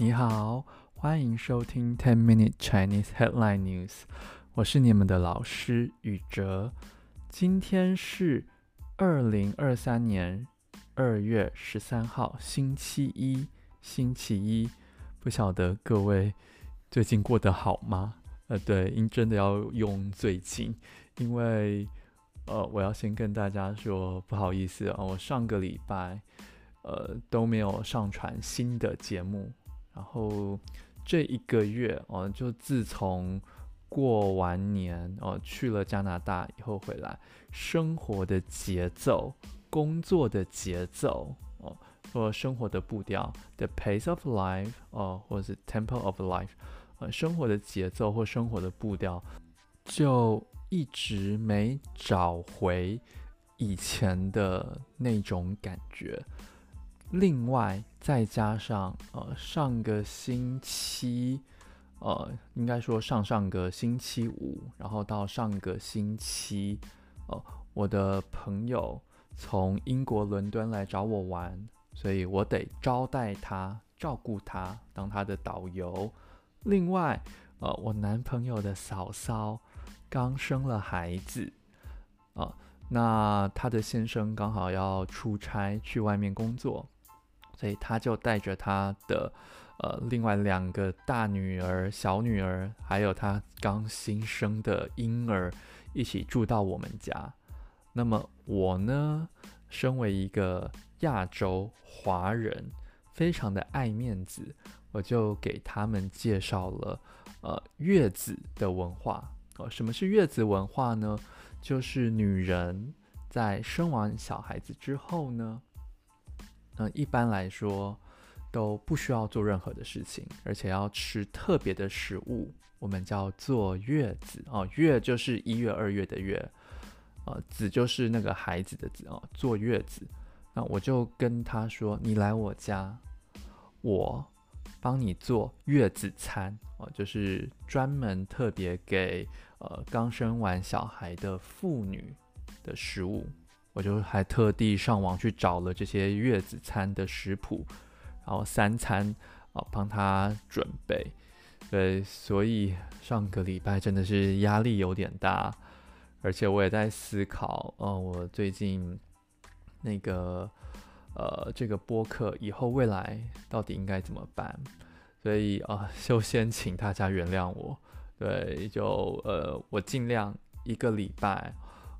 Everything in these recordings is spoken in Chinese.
你好，欢迎收听 Ten Minute Chinese Headline News。我是你们的老师宇哲。今天是二零二三年二月十三号，星期一。星期一，不晓得各位最近过得好吗？呃，对，因真的要用最近，因为呃，我要先跟大家说不好意思啊，我上个礼拜呃都没有上传新的节目。然后这一个月哦、就自从过完年哦、去了加拿大以后回来，生活的节奏、工作的节奏哦，或、生活的步调，the pace of life 哦、或者是 tempo of life，呃，生活的节奏或生活的步调，就一直没找回以前的那种感觉。另外，再加上呃，上个星期，呃，应该说上上个星期五，然后到上个星期，呃，我的朋友从英国伦敦来找我玩，所以我得招待他，照顾他，当他的导游。另外，呃，我男朋友的嫂嫂刚生了孩子，啊、呃，那他的先生刚好要出差去外面工作。所以他就带着他的呃另外两个大女儿、小女儿，还有他刚新生的婴儿一起住到我们家。那么我呢，身为一个亚洲华人，非常的爱面子，我就给他们介绍了呃月子的文化。呃，什么是月子文化呢？就是女人在生完小孩子之后呢。那一般来说都不需要做任何的事情，而且要吃特别的食物，我们叫坐月子哦。月就是一月、二月的月，呃，子就是那个孩子的子哦。坐月子，那我就跟他说：“你来我家，我帮你做月子餐哦，就是专门特别给呃刚生完小孩的妇女的食物。”我就还特地上网去找了这些月子餐的食谱，然后三餐啊帮他准备。对，所以上个礼拜真的是压力有点大，而且我也在思考，呃，我最近那个呃这个播客以后未来到底应该怎么办？所以啊，呃，就先请大家原谅我。对，就呃我尽量一个礼拜。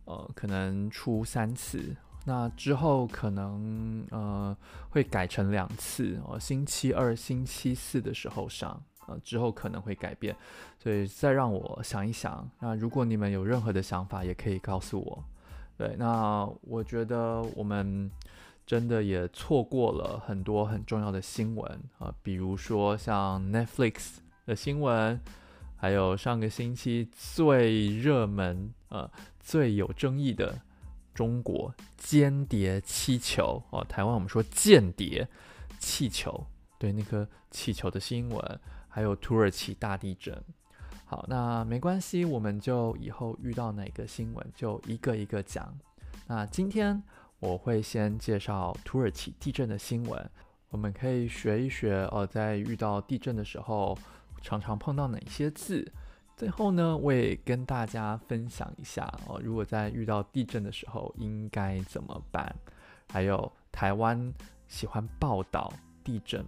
呃，可能出三次，那之后可能呃会改成两次哦，星期二、星期四的时候上，呃，之后可能会改变，所以再让我想一想。那如果你们有任何的想法，也可以告诉我。对，那我觉得我们真的也错过了很多很重要的新闻啊，比如说像 Netflix 的新闻。还有上个星期最热门、呃最有争议的中国间谍气球哦，台湾我们说间谍气球，对那颗气球的新闻，还有土耳其大地震。好，那没关系，我们就以后遇到哪个新闻就一个一个讲。那今天我会先介绍土耳其地震的新闻，我们可以学一学哦，在遇到地震的时候。常常碰到哪些字？最后呢，我也跟大家分享一下哦，如果在遇到地震的时候应该怎么办？还有台湾喜欢报道地震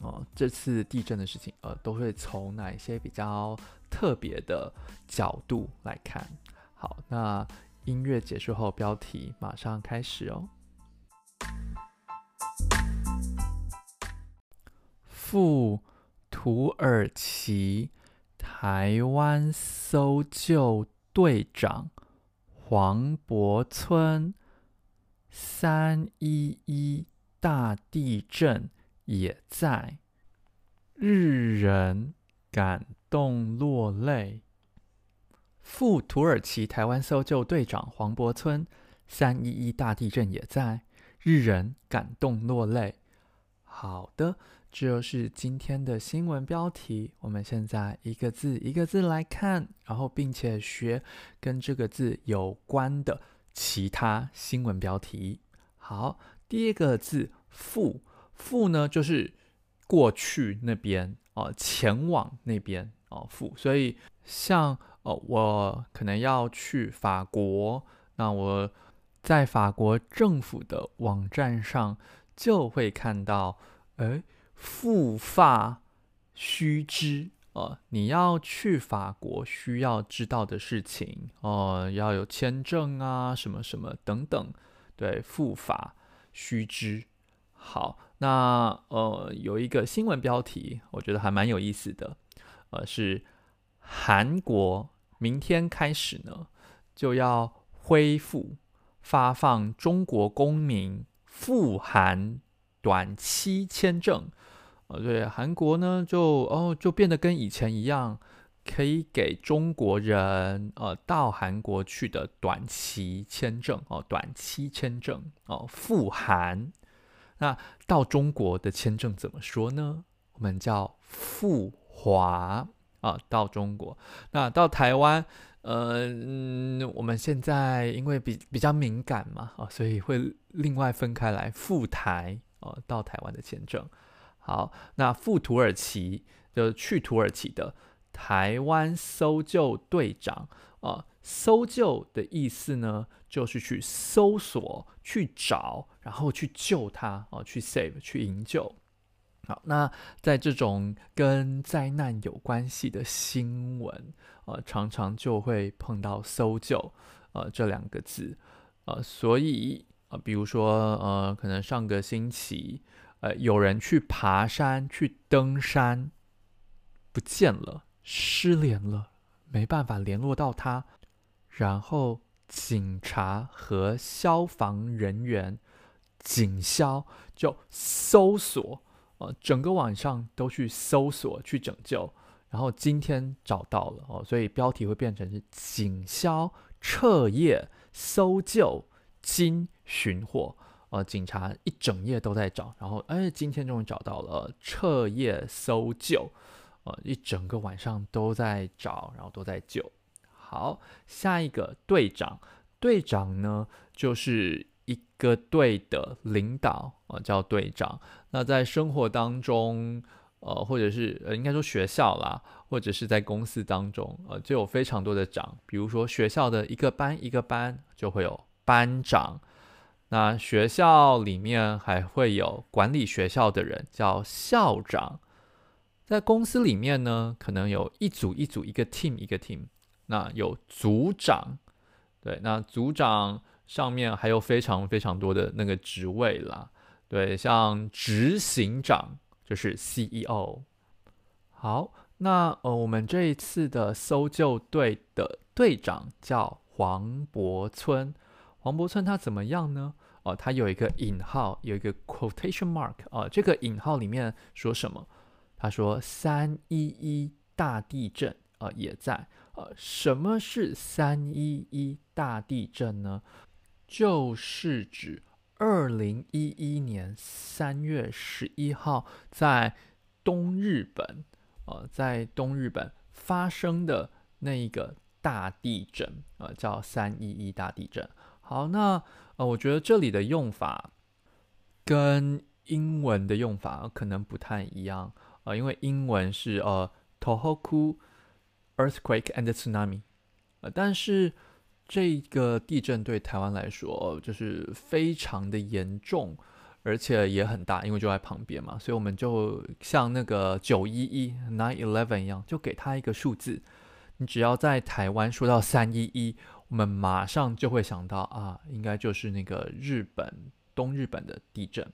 哦，这次地震的事情呃，都会从哪一些比较特别的角度来看？好，那音乐结束后，标题马上开始哦。赴。土耳其台湾搜救队长黄柏村，三一一大地震也在，日人感动落泪。赴土耳其台湾搜救队长黄柏村，三一一大地震也在，日人感动落泪。好的。这就是今天的新闻标题。我们现在一个字一个字来看，然后并且学跟这个字有关的其他新闻标题。好，第一个字“负”，“负”呢就是过去那边哦，前往那边哦，赴。所以像哦，我可能要去法国，那我在法国政府的网站上就会看到，哎，赴法须知哦，你要去法国需要知道的事情哦，要有签证啊，什么什么等等，对，赴法须知。好，那呃有一个新闻标题，我觉得还蛮有意思的，呃是韩国明天开始呢就要恢复发放中国公民赴韩短期签证，呃对，韩国呢就哦就变得跟以前一样，可以给中国人呃到韩国去的短期签证哦，短期签证哦赴韩。那到中国的签证怎么说呢？我们叫赴华啊，到中国。那到台湾，呃，嗯，我们现在因为比比较敏感嘛，啊，所以会另外分开来赴台啊，到台湾的签证。好，那赴土耳其就去土耳其的台湾搜救队长啊。搜救的意思呢，就是去搜索、去找，然后去救他哦，去 save、去营救。好，那在这种跟灾难有关系的新闻，呃，常常就会碰到“搜救”呃这两个字，呃，所以呃，比如说呃，可能上个星期，呃，有人去爬山、去登山，不见了，失联了，没办法联络到他。然后警察和消防人员，警消就搜索，呃，整个晚上都去搜索去拯救，然后今天找到了哦，所以标题会变成是警消彻夜搜救惊寻获，呃，警察一整夜都在找，然后哎，今天终于找到了，彻夜搜救，呃，一整个晚上都在找，然后都在救。好，下一个队长，队长呢就是一个队的领导、呃，叫队长。那在生活当中，呃，或者是呃，应该说学校啦，或者是在公司当中，呃，就有非常多的长。比如说学校的一个班一个班就会有班长，那学校里面还会有管理学校的人叫校长。在公司里面呢，可能有一组一组一个 team 一个 team。那有组长，对，那组长上面还有非常非常多的那个职位啦，对，像执行长就是 CEO。好，那呃，我们这一次的搜救队的队长叫黄柏村，黄柏村他怎么样呢？哦、呃，他有一个引号，有一个 quotation mark 啊、这个引号里面说什么？他说三一一大地震啊、也在。呃，什么是三一一大地震呢？就是指二零一一年三月十一号在东日本，呃，在东日本发生的那一个大地震，呃，叫三一一大地震。好，那呃，我觉得这里的用法跟英文的用法可能不太一样，呃，因为英文是呃，Tohoku。Earthquake and tsunami，呃，但是这个地震对台湾来说就是非常的严重，而且也很大，因为就在旁边嘛，所以我们就像那个九一一 nine eleven 一样，就给他一个数字。你只要在台湾说到三一一，我们马上就会想到啊，应该就是那个日本东日本的地震。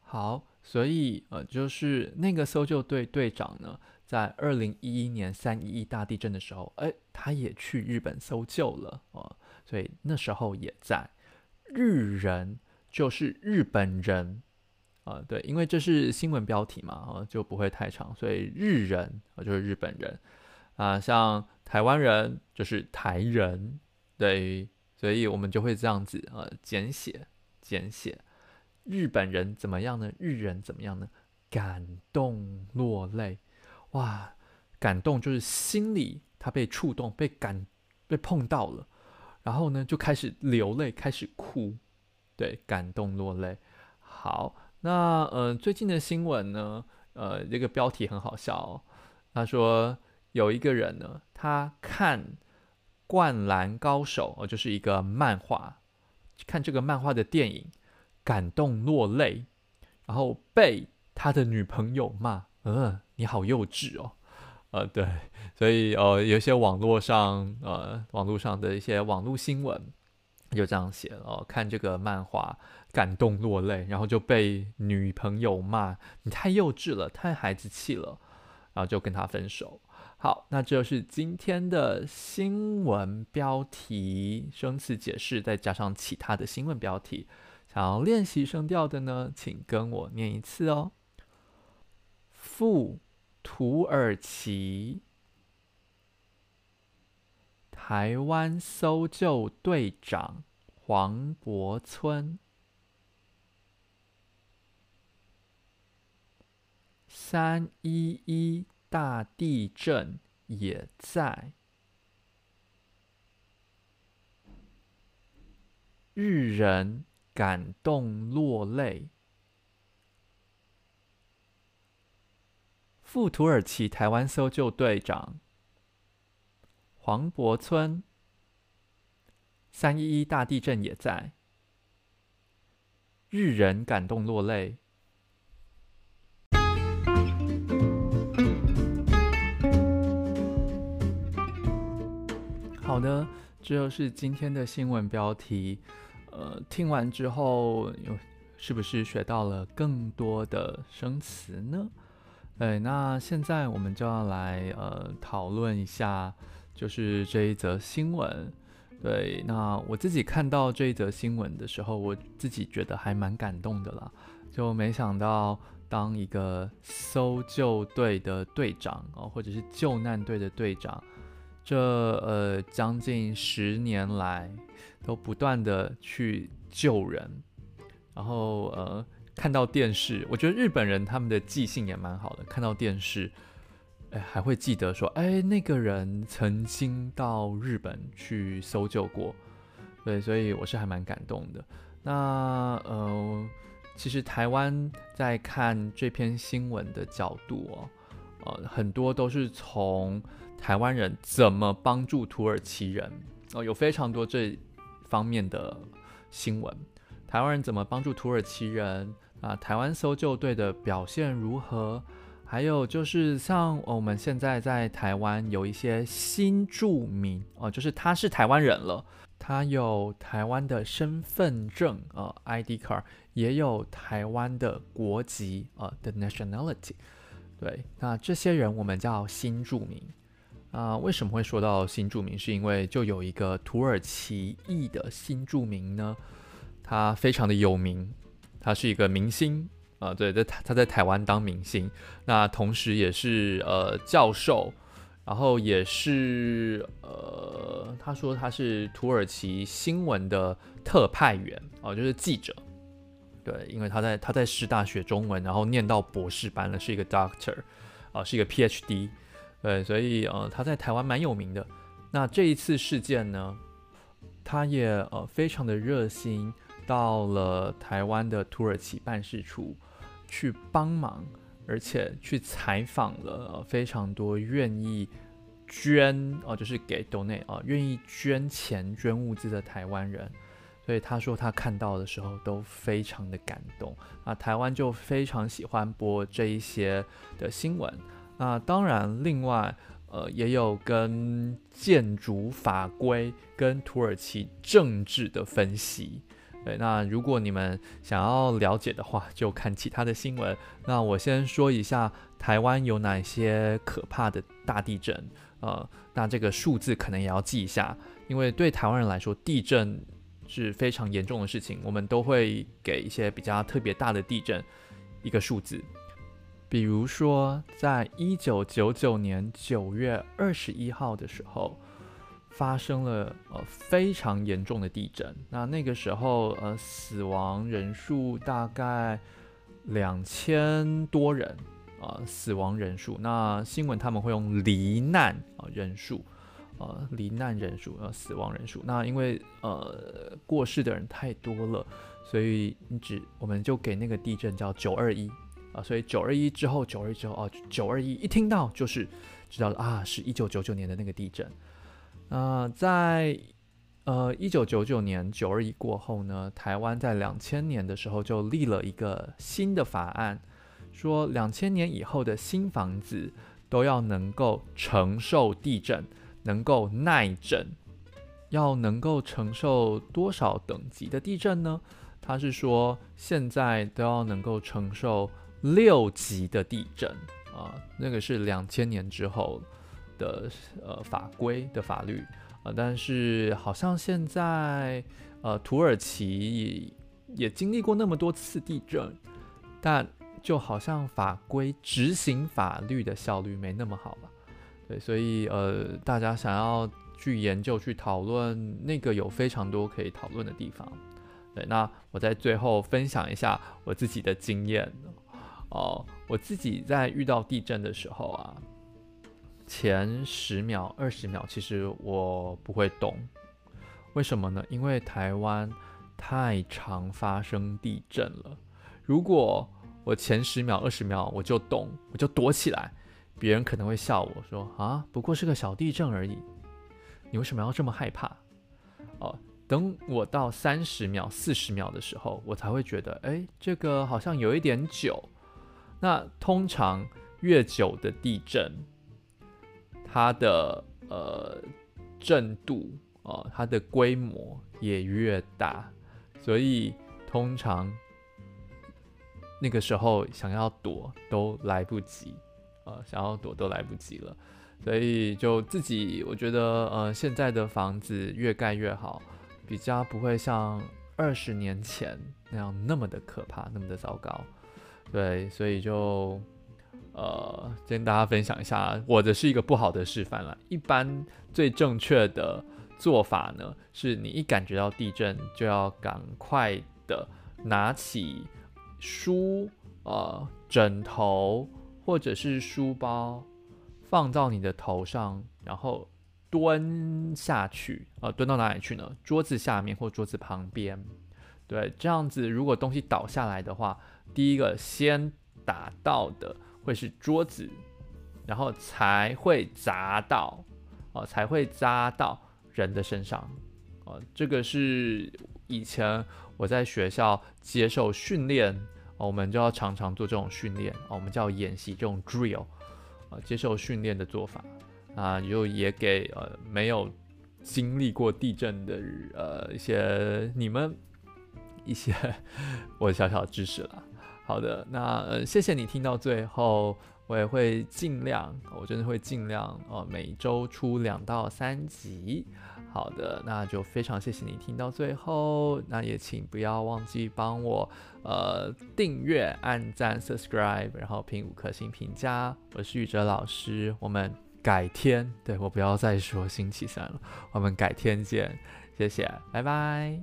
好，所以呃，就是那个搜救队队长呢。在二零一一年三一一大地震的时候，哎，他也去日本搜救了哦，所以那时候也在。日人就是日本人啊，对，因为这是新闻标题嘛，啊，就不会太长，所以日人啊就是日本人啊，像台湾人就是台人，对，所以我们就会这样子呃，简写简写。日本人怎么样呢？日人怎么样呢？感动落泪。哇，感动就是心里他被触动，被感被碰到了，然后呢就开始流泪，开始哭，对，感动落泪。好，那呃最近的新闻呢，呃，这个标题很好笑哦。他说有一个人呢，他看《灌篮高手》哦，就是一个漫画，看这个漫画的电影，感动落泪，然后被他的女朋友骂：“呃，你好幼稚哦。”呃，对，所以呃，有些网络上呃，网络上的一些网络新闻就这样写了，哦，看这个漫画感动落泪，然后就被女朋友骂：“你太幼稚了，太孩子气了。”然后就跟他分手。好，那这就是今天的新闻标题、生词解释，再加上其他的新闻标题。想要练习声调的呢，请跟我念一次哦。赴土耳其，台湾搜救队长黄柏村，三一一大地震也在，日人。感动落泪。赴土耳其台湾搜救队长黄柏村，三一一大地震也在，日人感动落泪。好的，这就是今天的新闻标题。呃，听完之后，有是不是学到了更多的生词呢？对，那现在我们就要来呃讨论一下，就是这一则新闻。对，那我自己看到这一则新闻的时候，我自己觉得还蛮感动的啦。就没想到当一个搜救队的队长啊，或者是救难队的队长，这呃将近十年来。都不断的去救人，然后呃看到电视，我觉得日本人他们的记性也蛮好的，看到电视，哎还会记得说，哎那个人曾经到日本去搜救过，对，所以我是还蛮感动的。那呃其实台湾在看这篇新闻的角度哦，呃很多都是从台湾人怎么帮助土耳其人哦，有非常多这。方面的新闻，台湾人怎么帮助土耳其人啊？台湾搜救队的表现如何？还有就是像我们现在在台湾有一些新住民哦，就是他是台湾人了，他有台湾的身份证啊，ID card，也有台湾的国籍啊的 nationality。对，那这些人我们叫新住民。啊、为什么会说到新住民？是因为就有一个土耳其裔的新住民呢，他非常的有名，他是一个明星啊、对，在他在台湾当明星，那同时也是呃教授，然后也是呃，他说他是土耳其新闻的特派员哦、就是记者，对，因为他在他在师大学中文，然后念到博士班了，是一个 doctor 啊、是一个 PhD。对，所以呃，他在台湾蛮有名的。那这一次事件呢，他也呃非常的热心，到了台湾的土耳其办事处去帮忙，而且去采访了、非常多愿意捐哦、就是给 donate 啊、愿意捐钱捐物资的台湾人。所以他说他看到的时候都非常的感动。啊，台湾就非常喜欢播这一些的新闻。那当然，另外，呃，也有跟建筑法规、跟土耳其政治的分析。对，那如果你们想要了解的话，就看其他的新闻。那我先说一下台湾有哪些可怕的大地震。呃，那这个数字可能也要记一下，因为对台湾人来说，地震是非常严重的事情。我们都会给一些比较特别大的地震一个数字。比如说，在一九九九年九月二十一号的时候，发生了呃非常严重的地震。那那个时候，呃，死亡人数大概两千多人啊，呃，死亡人数。那新闻他们会用罹难啊人数，呃，罹难人数呃死亡人数。那因为呃过世的人太多了，所以你只我们就给那个地震叫九二一。啊，所以九二一之后，九二一之后哦，九二一一听到就是知道啊，是一九九九年的那个地震。呃，在呃一九九九年九二一过后呢，台湾在两千年的时候就立了一个新的法案，说两千年以后的新房子都要能够承受地震，能够耐震。要能够承受多少等级的地震呢？他是说现在都要能够承受六级的地震啊，那个是两千年之后的呃法规的法律啊，但是好像现在呃土耳其也经历过那么多次地震，但就好像法规执行法律的效率没那么好吧，对，所以呃大家想要。去研究、去讨论，那个有非常多可以讨论的地方。对，那我在最后分享一下我自己的经验哦。我自己在遇到地震的时候啊，前十秒、二十秒，其实我不会动。为什么呢？因为台湾太常发生地震了。如果我前十秒、二十秒我就动，我就躲起来，别人可能会笑我说：“啊，不过是个小地震而已。”你为什么要这么害怕？哦，等我到三十秒、四十秒的时候，我才会觉得，哎，这个好像有一点久。那通常越久的地震，它的呃震度哦，它的规模也越大，所以通常那个时候想要躲都来不及，呃，想要躲都来不及了。所以就自己，我觉得，呃，现在的房子越盖越好，比较不会像二十年前那样那么的可怕，那么的糟糕。对，所以就，呃，跟大家分享一下，我的是一个不好的示范了。一般最正确的做法呢，是你一感觉到地震，就要赶快的拿起书、呃，枕头或者是书包。放到你的头上，然后蹲下去，呃，蹲到哪里去呢？桌子下面或桌子旁边。对，这样子，如果东西倒下来的话，第一个先打到的会是桌子，然后才会砸到，哦、才会砸到人的身上。哦、这个是以前我在学校接受训练，哦，我们就要常常做这种训练，哦，我们叫演习这种 drill。啊，接受训练的做法啊，就也给呃没有经历过地震的呃一些你们一些 我小小知识了。好的，那呃谢谢你听到最后，我也会尽量，我真的会尽量、呃，每周出两到三集。好的，那就非常谢谢你听到最后，那也请不要忘记帮我呃订阅、按赞、subscribe，然后评五颗星评价。我是宇哲老师，我们改天，对，我不要再说星期三了，我们改天见，谢谢，拜拜。